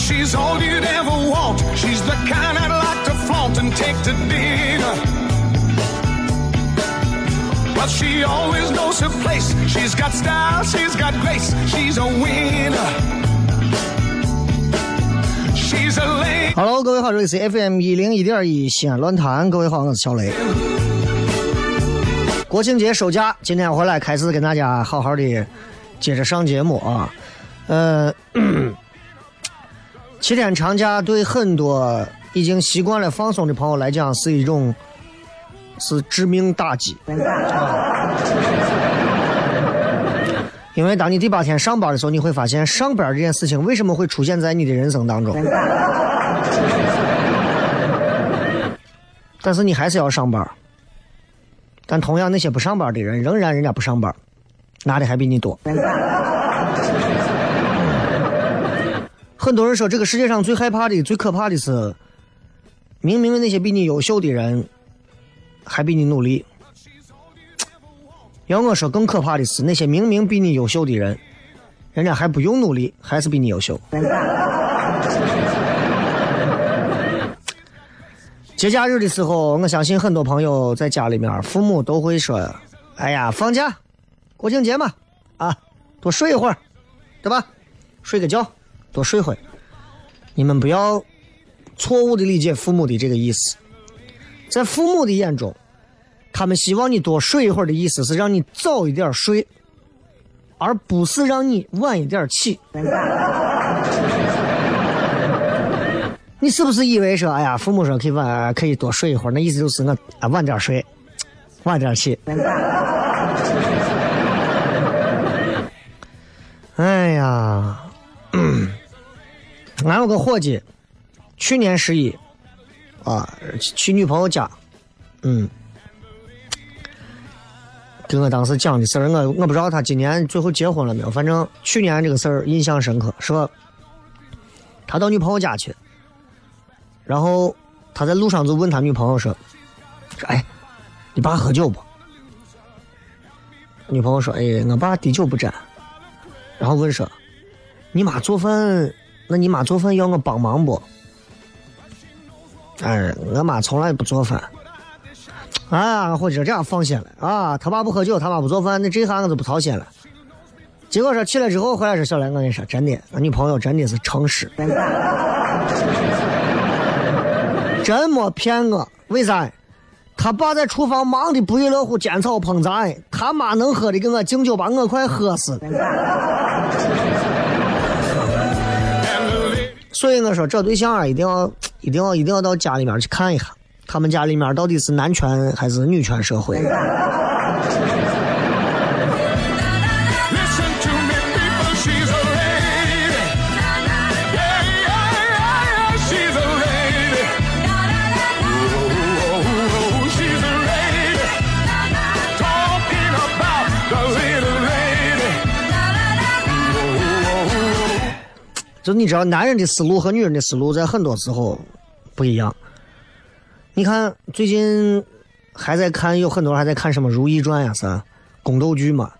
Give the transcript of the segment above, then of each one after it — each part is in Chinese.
She's all you'd ever want. She's the kind I'd like to flaunt and take to dinner. But she always knows her place. She's got style, she's got grace. She's a winner. She's a lady. Hello，各位好，这里是 FM 一零一点一西安论坛。各位好，我是小雷。国庆节收假，今天回来开始跟大家好好的接着上节目啊。呃，七天长假对很多已经习惯了放松的朋友来讲是一种是致命打击。因为当你第八天上班的时候，你会发现上班这件事情为什么会出现在你的人生当中？但是你还是要上班。但同样，那些不上班的人，仍然人家不上班，拿的还比你多。很多人说，这个世界上最害怕的、最可怕的是，明明那些比你优秀的人，还比你努力。要我说，更可怕的是，那些明明比你优秀的人，人家还不用努力，还是比你优秀。节假日的时候，我相信很多朋友在家里面，父母都会说：“哎呀，放假，国庆节嘛，啊，多睡一会儿，对吧？睡个觉，多睡会。”你们不要错误的理解父母的这个意思，在父母的眼中，他们希望你多睡一会儿的意思是让你早一点睡，而不是让你晚一点起。你是不是以为说，哎呀，父母说可以晚可以多睡一会儿，那意思就是我啊晚点睡，晚点起。哎呀，嗯俺有个伙计，去年十一啊去女朋友家，嗯，跟我当时讲的事儿，我我不知道他今年最后结婚了没有，反正去年这个事儿印象深刻，说他到女朋友家去。然后他在路上就问他女朋友说：“说哎，你爸喝酒不？”女朋友说：“哎，我爸滴酒不沾。”然后问说：“你妈做饭？那你妈做饭要我帮忙不？”哎，我妈从来不做饭。啊，伙计这样放心了啊！他爸不喝酒，他妈不做饭，那这下我就不操心了。结果说起来之后回来说：“小兰，我跟你说，真的，我女朋友真的是诚实。”真没骗我，为啥？他爸在厨房忙的不亦乐乎，煎炒烹炸，他妈能喝的给我敬酒，把我快喝死。所以我说，找对象啊，一定要、一定要、一定要到家里面去看一下，他们家里面到底是男权还是女权社会。就你知道，男人的思路和女人的思路在很多时候不一样。你看最近还在看，有很多人还在看什么《如懿传》呀，是宫斗剧嘛。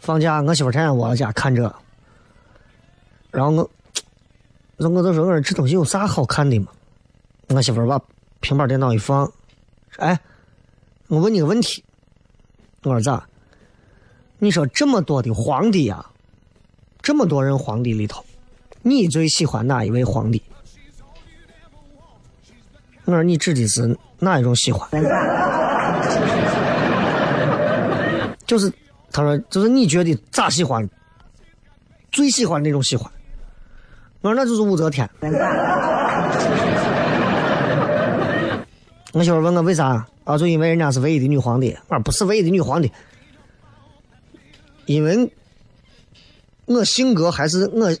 放假，我媳妇天天窝在家看这，然后我，我我就说，我说这东西有啥好看的嘛？我媳妇把平板电脑一放，哎，我问你个问题，我说咋？你说这么多的皇帝呀，这么多人皇帝里头，你最喜欢哪一位皇帝？我说你指的是哪一种喜欢？就是他说，就是你觉得咋喜欢？最喜欢那种喜欢？我说那就是武则天。我媳妇问我为啥啊？就因为人家是唯一的女皇帝。我说不是唯一的女皇帝，因为我性格还是我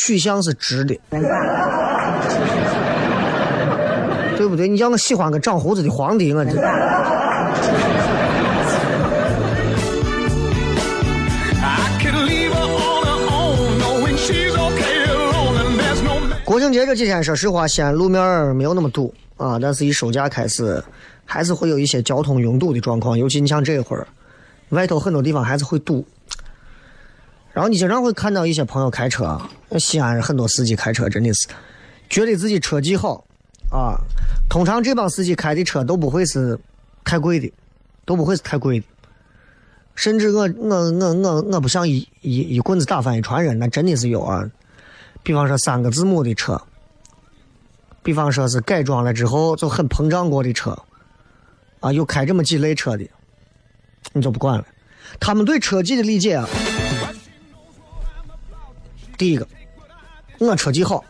取向是直的，对不对？你叫我喜欢个长胡子的皇帝，我这。国庆节这几天，说实话，西安路面没有那么堵啊，但是一收假开始，还是会有一些交通拥堵的状况。尤其你像这会儿，外头很多地方还是会堵。然后你经常会看到一些朋友开车啊，西安很多司机开车真的是觉得自己车技好啊。通常这帮司机开的车都不会是太贵的，都不会是太贵的。甚至我我我我我不想一一一棍子打翻一船人，那真的是有啊。比方说三个字母的车，比方说是改装了之后就很膨胀过的车，啊，有开这么几类车的，你就不管了。他们对车技的理解啊，第一个，我车技好，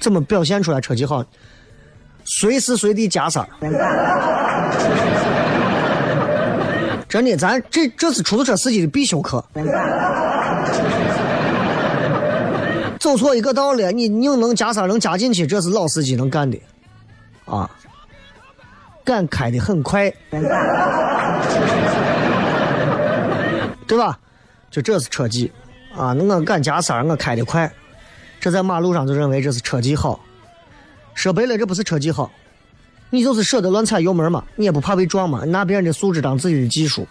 怎么表现出来车技好？随时随地加塞儿。真的，咱这这是出租车司机的必修课。走错一个道了，你硬能加塞能加进去，这是老司机能干的，啊，敢开的很快，对吧？就这是车技啊！我敢加塞，我开的快，这在马路上就认为这是车技好。说白了，这不是车技好，你就是舍得乱踩油门嘛，你也不怕被撞嘛，拿别人的素质当自己的技术，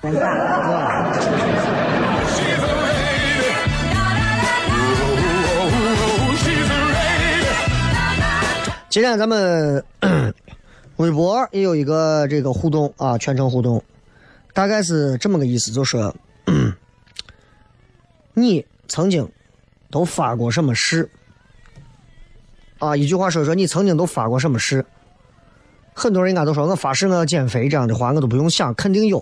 今天咱们微博也有一个这个互动啊，全程互动，大概是这么个意思，就是你曾经都发过什么誓啊？一句话说说你曾经都发过什么誓？很多人应该都说我发誓我要减肥，这样的话我都不用想，肯定有。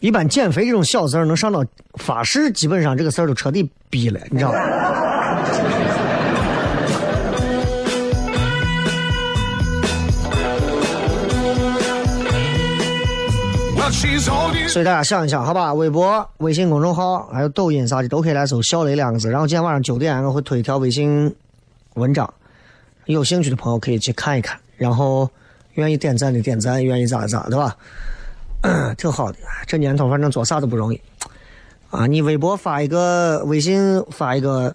一般减肥这种小事儿能上到发誓，基本上这个事儿都彻底逼了，你知道吧？所以大家想一想，好吧？微博、微信公众号还有抖音啥的都可以来搜“小雷”两个字。然后今天晚上九点我会推一条微信文章，有兴趣的朋友可以去看一看。然后愿意点赞的点赞，愿意咋咋，对吧？挺好的。这年头反正做啥都不容易啊！你微博发一个，微信发一个，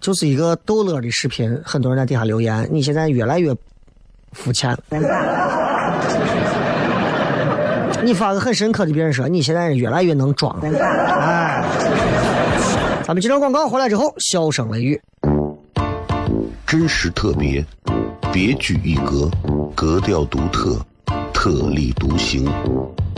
就是一个逗乐的视频，很多人在底下留言，你现在越来越肤浅。你发个很深刻的，别人说你现在越来越能装了。哎，咱们接着广告回来之后，笑声雷雨。真实特别，别具一格，格调独特，特立独行，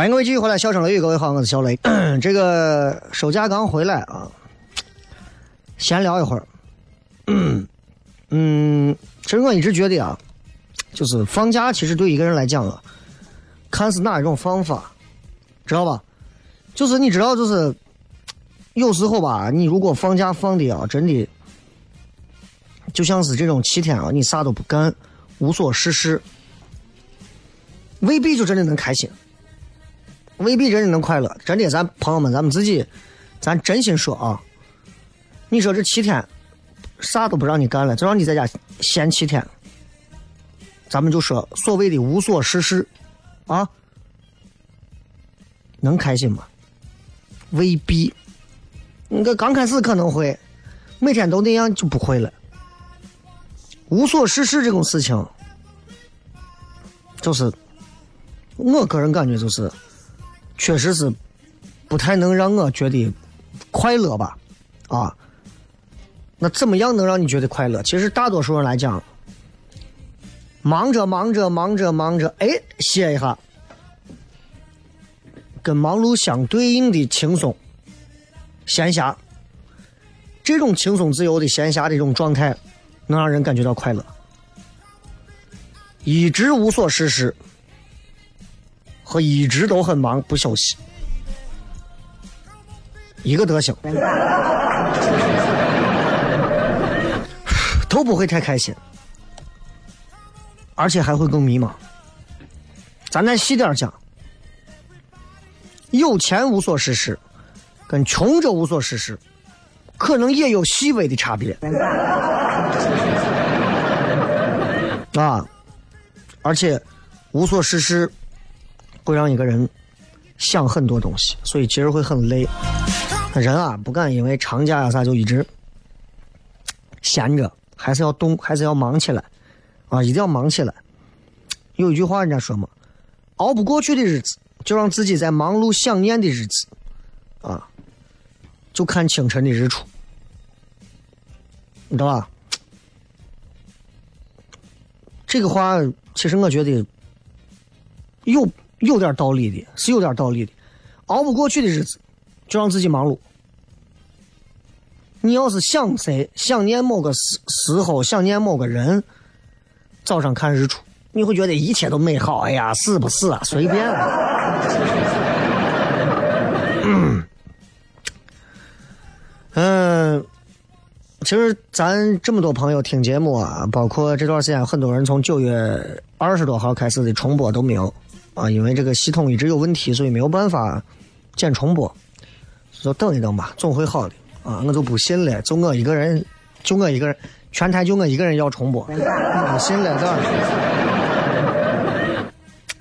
欢迎各位继续回来，笑声雷雨，各位好，我是小雷。这个收假刚回来啊，闲聊一会儿。嗯，其实我一直觉得啊，就是放假其实对一个人来讲啊，看是哪一种方法，知道吧？就是你知道，就是有时候吧，你如果放假放的啊，真的就像是这种七天啊，你啥都不干，无所事事，未必就真的能开心。未必真的能快乐，真的，咱朋友们，咱们自己，咱真心说啊，你说这七天啥都不让你干了，就让你在家闲七天，咱们就说所谓的无所事事啊，能开心吗？未必。你个刚开始可能会，每天都那样就不会了。无所事事这种事情，就是我个人感觉就是。确实是不太能让我觉得快乐吧，啊，那怎么样能让你觉得快乐？其实大多数人来讲，忙着忙着忙着忙着，哎，歇一下，跟忙碌相对应的轻松、闲暇，这种轻松自由的闲暇的这种状态，能让人感觉到快乐。一直无所事事。和一直都很忙不休息，一个德行，都不会太开心，而且还会更迷茫。咱再细点讲，有钱无所事事，跟穷者无所事事，可能也有细微的差别 啊，而且无所事事。会让一个人想很多东西，所以其实会很累。人啊，不敢因为长假呀啥就一直闲着，还是要动，还是要忙起来啊！一定要忙起来。有一句话人家说嘛：“熬不过去的日子，就让自己在忙碌想念的日子啊，就看清晨的日出。”你知道吧？这个话其实我觉得有。有点道理的，是有点道理的。熬不过去的日子，就让自己忙碌。你要是想谁，想念某个时时候，想念某个人，早上看日出，你会觉得一切都美好。哎呀，死不死啊？随便。嗯，其实咱这么多朋友听节目啊，包括这段时间很多人从九月二十多号开始的重播都没有。啊，因为这个系统一直有问题，所以没有办法剪重播，就等一等吧，总会好的。啊，我就不信了，就我一个人，就我一个人，全台就我一个人要重播，不信了，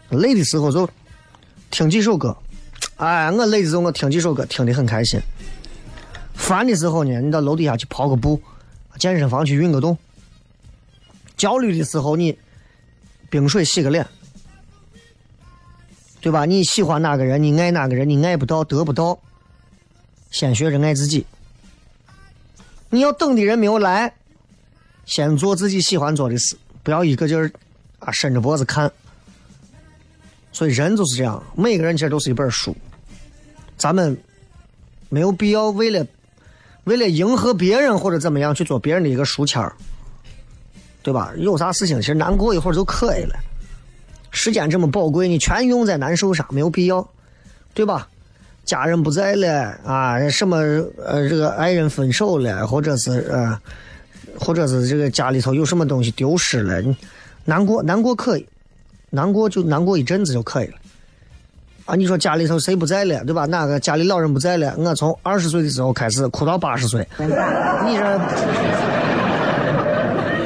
这累的时候就听几首歌，哎，我累的时候我听几首歌，听得很开心。烦的时候呢，你到楼底下去跑个步，健身房去运个动。焦虑的时候，你冰水洗个脸。对吧？你喜欢哪个人，你爱哪个人，你爱不到，得不到，先学着爱自己。你要等的人没有来，先做自己喜欢做的事，不要一个劲儿啊伸着脖子看。所以人就是这样，每个人其实都是一本书，咱们没有必要为了为了迎合别人或者怎么样去做别人的一个书签儿，对吧？有啥事情其实难过一会儿就可以了。时间这么宝贵，你全用在难受上没有必要。对吧？家人不在了啊，什么呃，这个爱人分手了，或者是呃，或者是这个家里头有什么东西丢失了，你难过难过可以，难过就难过一阵子就可以了。啊，你说家里头谁不在了，对吧？哪个家里老人不在了？我从二十岁的时候开始哭到八十岁，你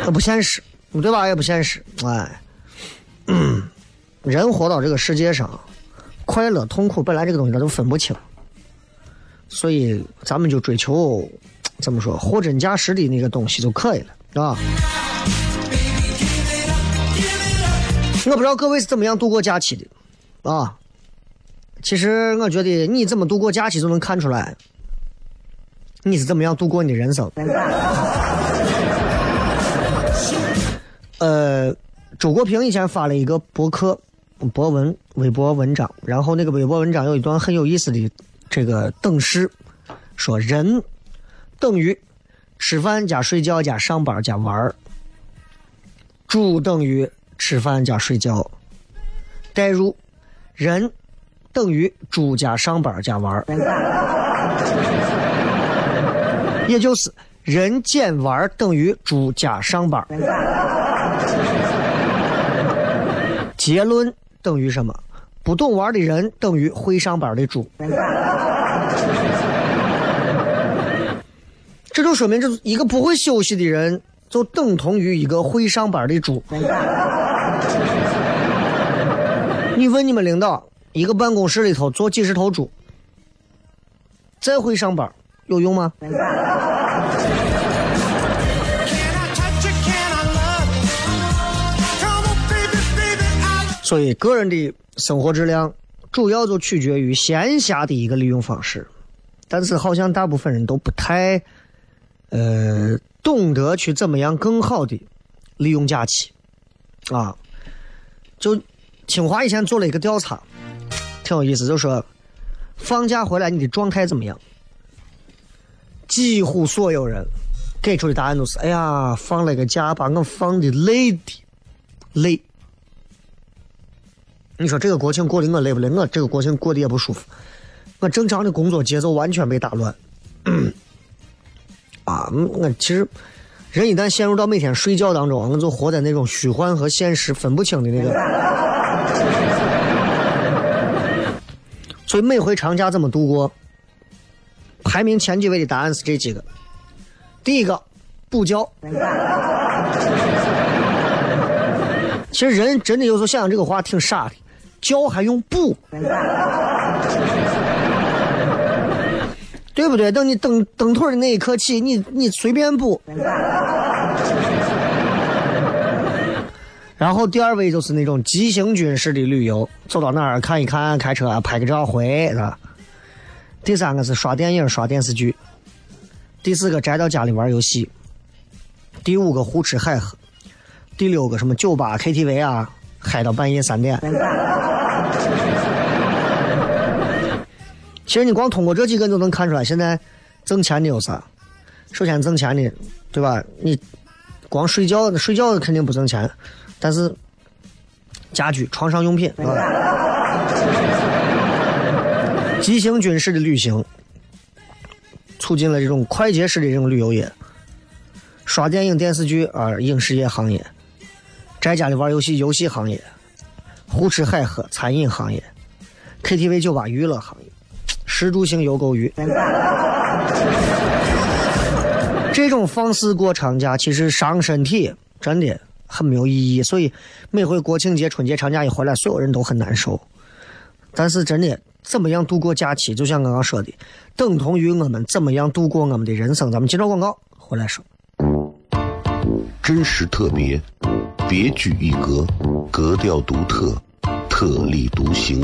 这 不现实，对吧？也不现实。哎，嗯 人活到这个世界上。快乐、痛苦本来这个东西它都分不清，所以咱们就追求怎么说货真价实的那个东西就可以了，啊。我不知道各位是怎么样度过假期的，啊。其实我觉得你怎么度过假期就能看出来，你是怎么样度过你的人生。呃，周国平以前发了一个博客。博文微博文章，然后那个微博文章有一段很有意思的这个等式，说人等于吃饭加睡觉加上班加玩儿，猪等于吃饭加睡觉，代入人等于猪加上班加玩儿，也就是人减玩等于猪加上班，结论。等于什么？不懂玩的人等于会上班的猪。这就说明，这一个不会休息的人，就等同于一个会上班的猪。你问你们领导，一个办公室里头坐几十头猪，再会上班有用吗？所以，个人的生活质量主要就取决于闲暇的一个利用方式，但是好像大部分人都不太，呃，懂得去怎么样更好的利用假期，啊，就清华以前做了一个调查，挺有意思，就说放假回来你的状态怎么样？几乎所有人给出的答案都是：哎呀，放了个假，把我放的累的，累。你说这个国庆过得我累不累？我这个国庆过得也不舒服。我正常的工作节奏完全被打乱。啊，我其实人一旦陷入到每天睡觉当中，我就活在那种虚幻和现实分不清的那个。所以每回长假怎么度过？排名前几位的答案是这几个：第一个，补觉。其实人真的有时候想想这个话挺傻的。觉还用补，对不对？等你蹬蹬腿的那一刻起，你你随便补。然后第二位就是那种急行军式的旅游，走到哪儿看一看，开车拍个照回，是吧？第三个是刷电影、刷电视剧。第四个宅到家里玩游戏。第五个胡吃海喝。第六个什么酒吧、KTV 啊，嗨到半夜三点。其实你光通过这几个，你都能看出来，现在挣钱的有啥？首先挣钱的，对吧？你光睡觉，睡觉肯定不挣钱，但是家居、床上用品，急行军式的旅行，促进了这种快捷式的这种旅游业，刷电影、电视剧啊，影视业行业，在家里玩游戏，游戏行业，胡吃海喝，餐饮行业，KTV、酒吧、娱乐行业。食住行游购娱，这种放肆过长假其实伤身体，真的很没有意义。所以每回国庆节、春节长假一回来，所有人都很难受。但是真的，怎么样度过假期，就像刚刚说的，等同于我们怎么样度过我们的人生。咱们接着广告回来说，真实特别，别具一格，格调独特，特立独行。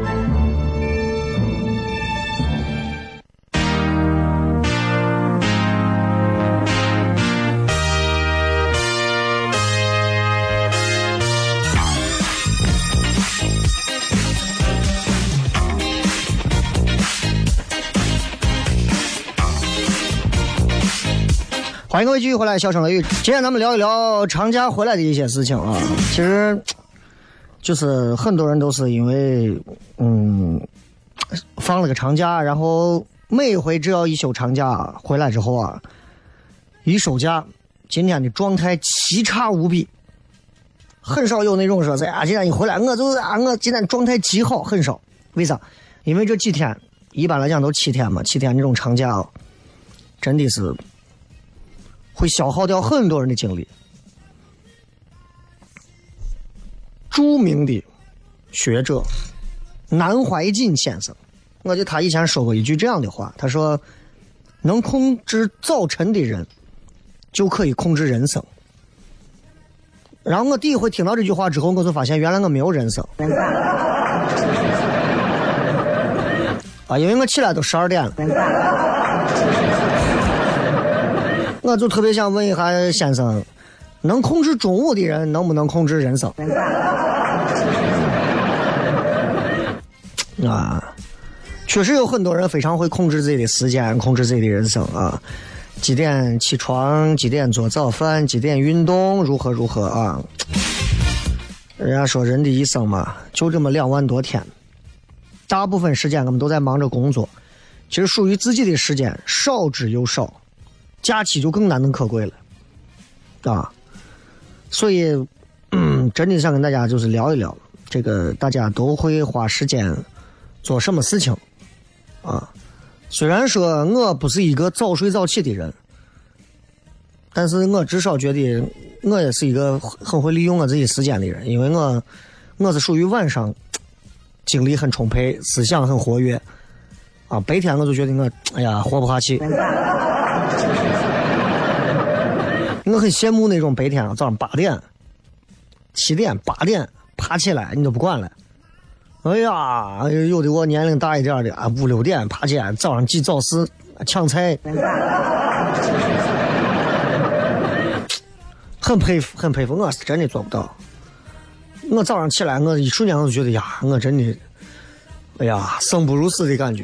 欢迎各位继续回来，笑声雷雨。今天咱们聊一聊长假回来的一些事情啊。其实，就是很多人都是因为，嗯，放了个长假，然后每回只要一休长假回来之后啊，一收假，今天的状态奇差无比，很少有那种说是啊，今天一回来我就是啊，我今天状态极好，很少。为啥？因为这几天一般来讲都七天嘛，七天这种长假，真的是。会消耗掉很多人的精力。著名的学者南怀瑾先生，我记得他以前说过一句这样的话，他说：“能控制早晨的人，就可以控制人生。”然后我第一回听到这句话之后，我就发现原来我没有人生。啊，因为我起来都十二点了。我就特别想问一下先生，能控制中午的人能不能控制人生？啊，确实有很多人非常会控制自己的时间，控制自己的人生啊。几点起床？几点做早饭？几点运动？如何如何啊？人家说人的一生嘛，就这么两万多天，大部分时间我们都在忙着工作，其实属于自己的时间少之又少。假期就更难能可贵了，啊，所以，真的想跟大家就是聊一聊，这个大家都会花时间做什么事情，啊，虽然说我不是一个早睡早起的人，但是我至少觉得我也是一个很会利用我自己时间的人，因为我我是属于晚上精力很充沛，思想很活跃，啊，白天我就觉得我哎呀活不下去。我很羡慕那种白天啊，早上八点、七点、八点爬起来，你都不管了。哎呀，有的我年龄大一点的啊，五六点爬起来，早上挤早市抢菜，很佩服，很佩服。我是真的做不到。我早上起来，我一瞬间我就觉得呀，我真的，哎呀，生不如死的感觉。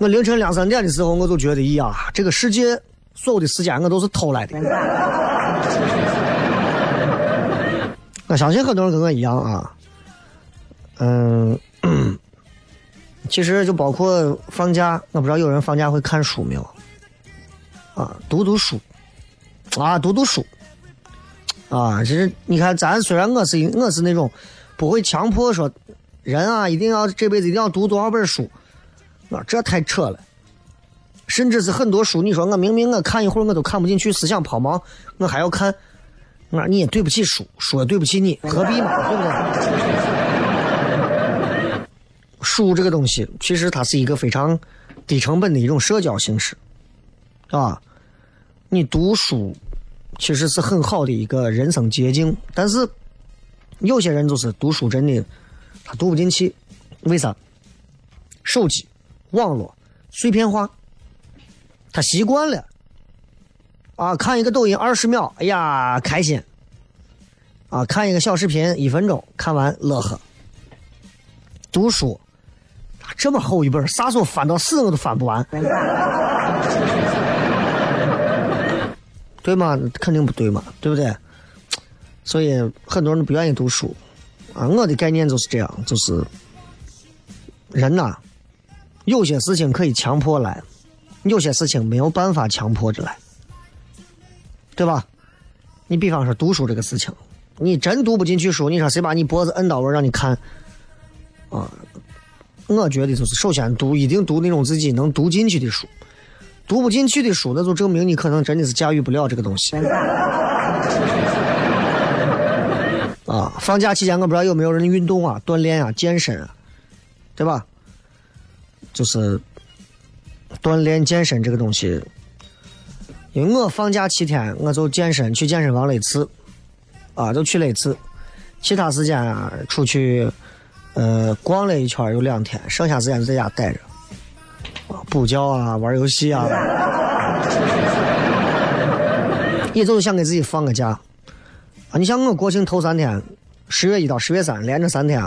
我凌晨两三点的时候，我就觉得，呀，这个世界所有的时间我都是偷来的。我相信很多人跟我一样啊，嗯，其实就包括放假，我不知道有人放假会看书没有？啊，读读书，啊，读读书，啊，其实你看，咱虽然我是我是那种不会强迫说人啊，一定要这辈子一定要读多少本书。啊，这太扯了！甚至是很多书，你说我明明我看一会儿我都看不进去，思想抛锚，我还要看，那你也对不起书，书也对不起你，何必嘛，对不对？书这个东西，其实它是一个非常低成本的一种社交形式，啊，你读书其实是很好的一个人生捷径，但是有些人就是读书真的他读不进去，为啥？手机。网络碎片化，他习惯了啊！看一个抖音二十秒，哎呀，开心啊！看一个小视频一分钟，看完乐呵。读书，这么厚一本，啥时候翻到死我都翻不完，对吗？肯定不对嘛，对不对？所以很多人不愿意读书啊。我的概念就是这样，就是人呐，有些事情可以强迫来，有些事情没有办法强迫着来，对吧？你比方说读书这个事情，你真读不进去书，你说谁把你脖子摁到位让你看啊？我觉得就是首先读，一定读那种自己能读进去的书。读不进去的书，那就证明你可能真的是驾驭不了这个东西。啊，放假期间我不知道有没有人运动啊、锻炼啊、健身啊，对吧？就是锻炼健身这个东西，因为我放假七天，我就健身去健身房了一次，啊，就去了一次，其他时间啊出去。呃，逛了一圈有两天，剩下时间就在家待着，补觉啊，玩游戏啊，也就是想给自己放个假啊。你像我国庆头三天，十月一到十月三连着三天，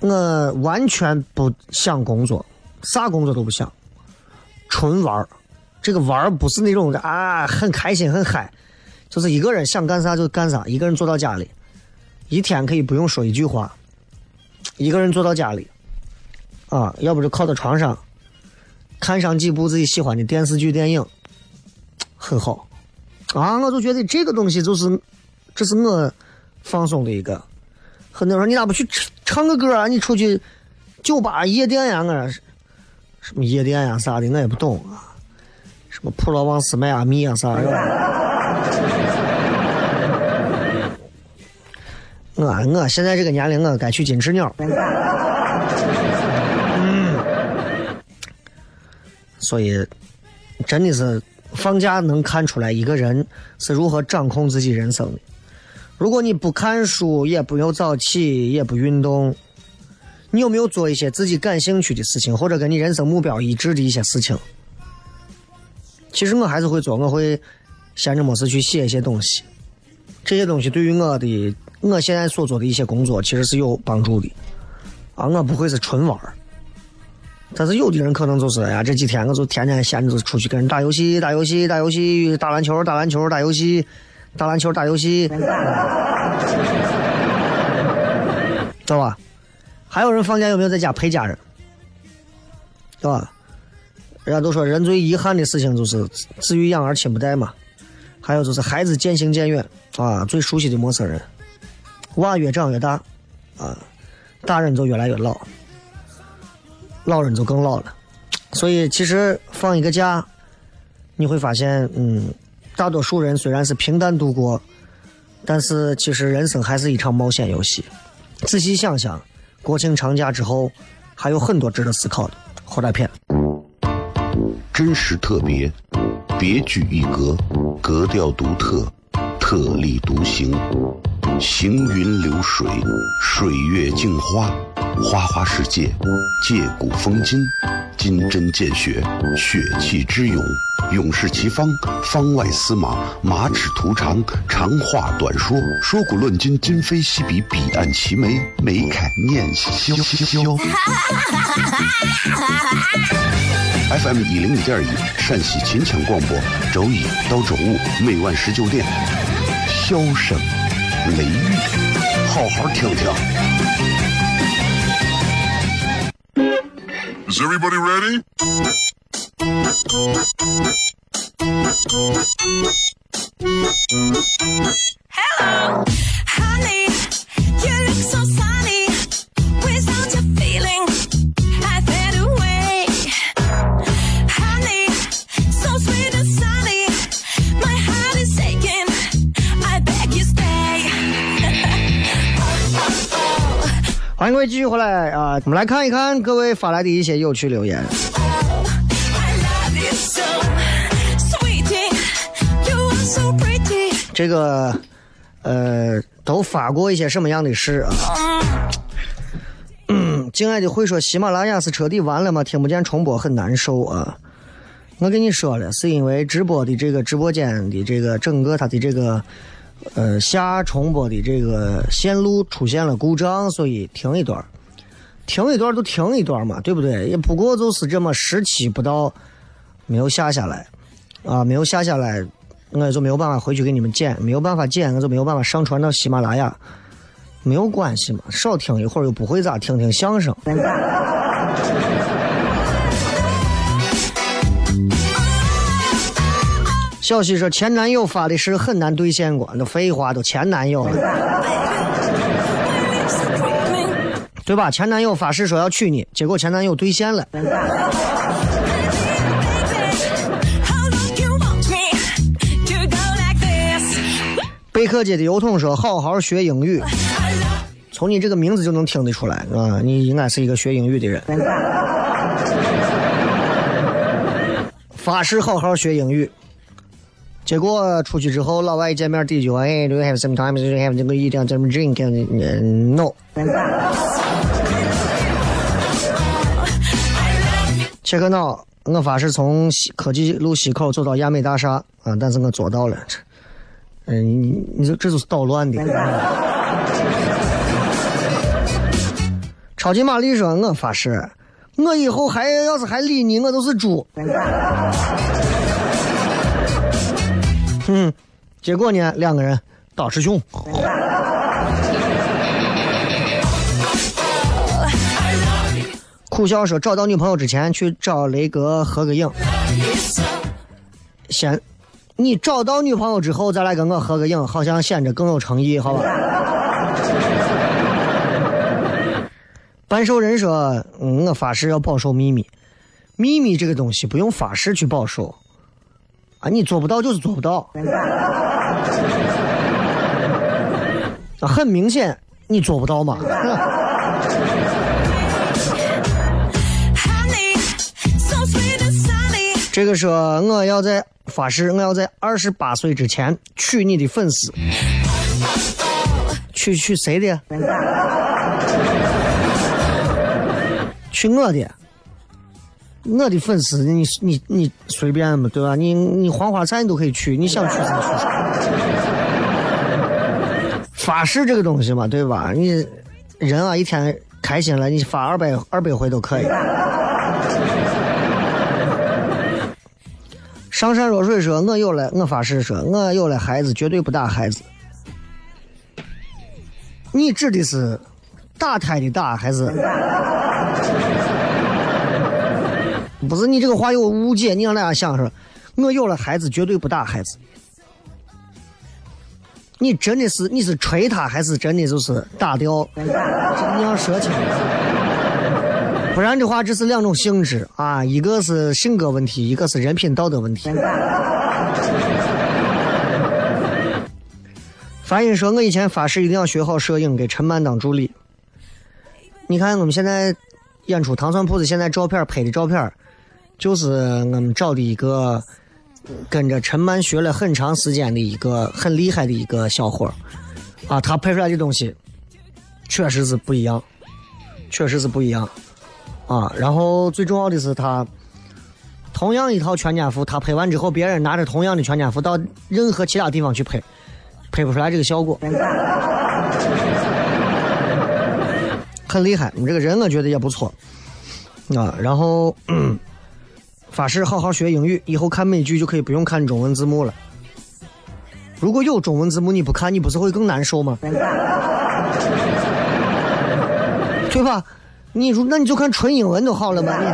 我完全不想工作，啥工作都不想，纯玩儿这个玩儿不是那种啊很开心很嗨，就是一个人想干啥就干啥，一个人坐到家里。一天可以不用说一句话，一个人坐到家里，啊，要不就靠在床上，看上几部自己喜欢的电视剧、电影，很好，啊，我就觉得这个东西就是，这是我放松的一个。很多人说你咋不去吃唱个歌啊？你出去酒吧、夜店呀？我什么夜店呀啥的，我也不懂啊。什么普罗旺斯、迈阿密啊啥的。我我现在这个年龄，我该去金翅鸟。嗯，所以真的是放假能看出来一个人是如何掌控自己人生的。如果你不看书，也不用早起，也不运动，你有没有做一些自己感兴趣的事情，或者跟你人生目标一致的一些事情？其实我还是会做，我会闲着没事去写一些东西。这些东西对于我的。我现在所做的一些工作其实是有帮助的，啊，我不会是纯玩儿，但是有的人可能就是呀，这几天我就天天闲着出去跟人打游戏、打游戏、打游戏、打篮球、打篮球、打游戏、打篮球、打游戏，知道吧？还有人放假有没有在家陪家人？对吧？人家都说人最遗憾的事情就是子欲养而亲不待嘛，还有就是孩子渐行渐远啊，最熟悉的陌生人。娃越长越大，啊，大人就越来越老，老人就更老了。所以，其实放一个假，你会发现，嗯，大多数人虽然是平淡度过，但是其实人生还是一场冒险游戏。仔细想想，国庆长假之后，还有很多值得思考的后大片。真实特别，别具一格，格调独特，特立独行。行云流水，水月镜花，花花世界，借古风今，金针见血，血气之勇，勇士齐方，方外司马，马齿徒长，长话短说，说古论今，今非昔比，彼岸齐眉，眉开眼笑。FM 一零五点一，陕西秦腔广播，周一到周五每晚十九点，笑声。雷雨，好好听听。Is everybody ready? Hello, honey, you look so sunny. Without your feeling, I fade away. Honey, so sweet and sunny. My heart is aching. I beg you stay. 欢迎各位继续回来啊！我们来看一看各位发来的一些有趣留言。这个呃，都发过一些什么样的事啊？嗯，敬爱的会说喜马拉雅是彻底完了吗？听不见重播很难受啊！我跟你说了，是因为直播的这个直播间的这个整个它的这个呃下重播的这个线路出现了故障，所以停一段儿，停一段儿就停一段儿嘛，对不对？也不过就是这么十期不到，没有下下来啊，没有下下来。我就没有办法回去给你们剪，没有办法剪，我就没有办法上传到喜马拉雅。没有关系嘛，少听一会儿又不会咋，听听相声。小西说前男友发的誓很难兑现过，那废话都前男友了，对吧？前男友发誓说要娶你，结果前男友兑现了。贝克街的邮筒说好好学英语，从你这个名字就能听得出来啊，你应该是一个学英语的人。发誓好好学英语，结果出去之后，老外一见面第一句话，哎，Do you have some time? Do you have 这个一定要这么 drink? No。切克闹，我发誓从西科技路西口走到亚美大厦啊，但是我做到了。这嗯，你你这这就是捣乱的。超级玛丽说：“我发誓，我以后还要是还理你，我都是猪。”嗯，结果呢，两个人打师兄。苦笑说：“找到女朋友之前去找雷哥合个影。先，你找到女朋友之后再来跟我合个影，好像显着更有诚意，好吧？”半兽人说：“嗯，我发誓要保守秘密，秘密这个东西不用发誓去保守，啊，你做不到就是做不到。啊，很明显你做不到嘛。这个说我要在发誓，我要在二十八岁之前娶你的粉丝，娶娶谁的？娶我的。我的粉丝，你你你随便嘛，对吧？你你黄花菜你都可以娶，你想娶啥娶啥。发誓这个东西嘛，对吧？你人啊，一天开心了，你发二百二百回都可以。上善若水说：“我有了，我发誓说，我有了孩子，绝对不打孩子。”你指的是打胎的打还是？不是你这个话有误解，你让大家想说，我有了孩子，绝对不打孩子。你真的是你是捶他，还是真的就是打掉？你要说清楚。不然的话，这是两种性质啊，一个是性格问题，一个是人品道德问题。樊音说：“我以前发誓一定要学好摄影，给陈曼当助理。你看我们现在演出糖蒜铺子，现在照片拍的照片，就是我们找的一个跟着陈曼学了很长时间的一个很厉害的一个小伙儿啊，他拍出来的东西确实是不一样，确实是不一样啊。然后最重要的是他。”同样一套全家福，他拍完之后，别人拿着同样的全家福到任何其他地方去拍，拍不出来这个效果，很厉害。你这个人我觉得也不错啊。然后、嗯、发誓好好学英语，以后看美剧就可以不用看中文字幕了。如果有中文字幕你不看，你不是会更难受吗？对吧？你说那你就看纯英文就好了嘛。你。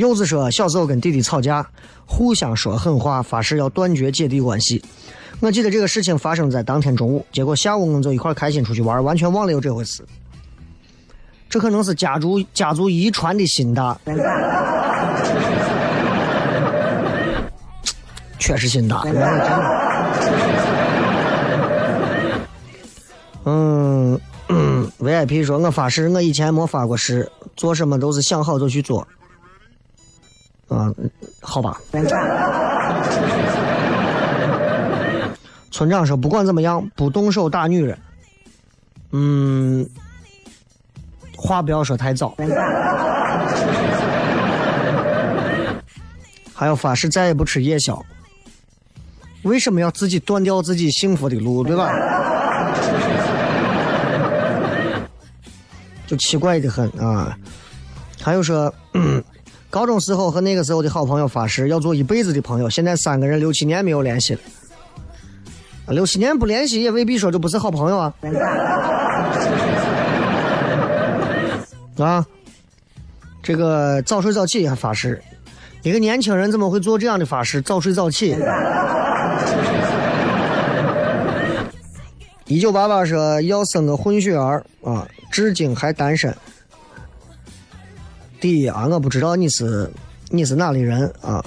柚子说，小时候跟弟弟吵架，互相说狠话，发誓要断绝姐弟关系。我记得这个事情发生在当天中午，结果下午我们就一块开心出去玩，完全忘了有这回事。这可能是家族家族遗传的心大，确实心大。嗯，VIP 说，我发誓，我以前没发过誓，做什么都是想好就去做。啊、好吧。村长说，不管怎么样，不动手打女人。嗯，话不要说太早。还有发誓再也不吃夜宵。为什么要自己断掉自己幸福的路，对吧？就奇怪的很啊。还有说，高中时候和那个时候的好朋友发誓要做一辈子的朋友，现在三个人六七年没有联系了。六七年不联系也未必说就不是好朋友啊。啊，这个早睡早起还发誓，一个年轻人怎么会做这样的发誓？早睡早起。一九八八说要生个混血儿啊，至今还单身。第一啊，我不知道你是你是哪里人啊。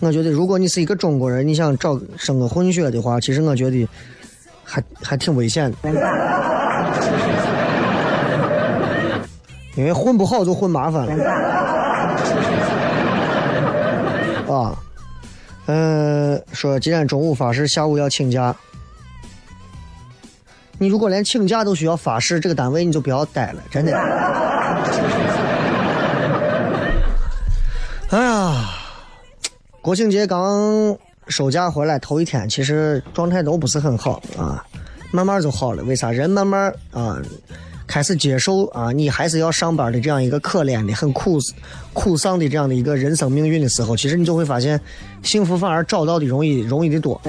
我觉得如果你是一个中国人，你想找生个混血的话，其实我觉得还还挺危险的，因为混不好就混麻烦了。啊，嗯，说今天中午发誓，下午要请假。你如果连请假都需要发誓，这个单位你就不要待了，真的。哎呀，国庆节刚收假回来头一天，其实状态都不是很好啊，慢慢就好了。为啥？人慢慢啊开始接受啊，你还是要上班的这样一个可怜的、很苦苦丧的这样的一个人生命运的时候，其实你就会发现，幸福反而找到的容易容易的多。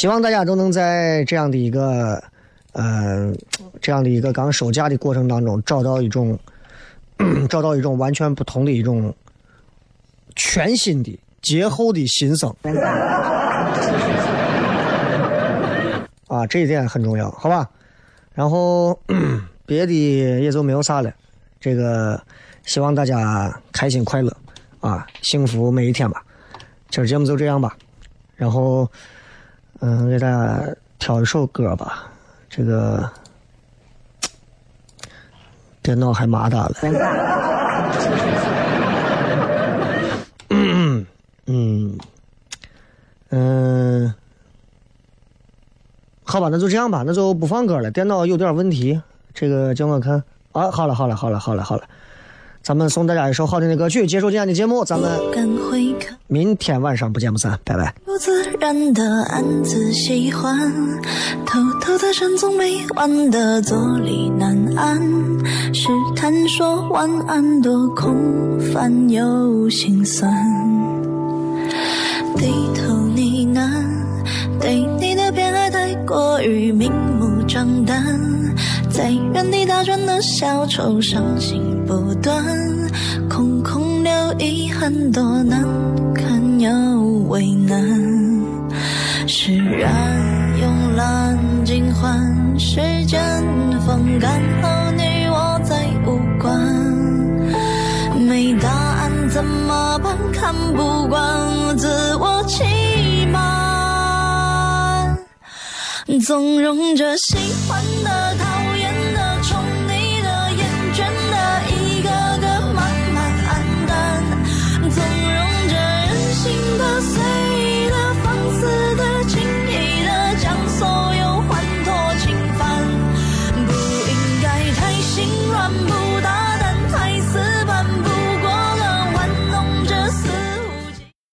希望大家都能在这样的一个，呃，这样的一个刚收假的过程当中，找到一种，找到一种完全不同的一种全新的节后的新生。啊，这一点很重要，好吧？然后 别的也就没有啥了。这个希望大家开心快乐啊，幸福每一天吧。今儿节目就这样吧，然后。嗯，给大家挑一首歌吧。这个电脑还麻达了。嗯嗯嗯，好吧，那就这样吧，那就不放歌了。电脑有点问题，这个叫我看啊。好了好了好了好了好了，咱们送大家一首好听的歌曲，结束今天的节目，咱们。明天晚上不见不散，拜拜。不自然的暗自喜欢，偷偷的深总没完的坐立难安。试探说晚安，多空泛又心酸。低头呢喃，对你的偏爱太过于明目张胆，在原地打转的小丑，伤心不断，空空留遗憾，多难堪又为难。释然慵懒尽欢，时间风干后你我再无关。没答案怎么办？看不惯自我欺瞒，纵容着喜欢的他。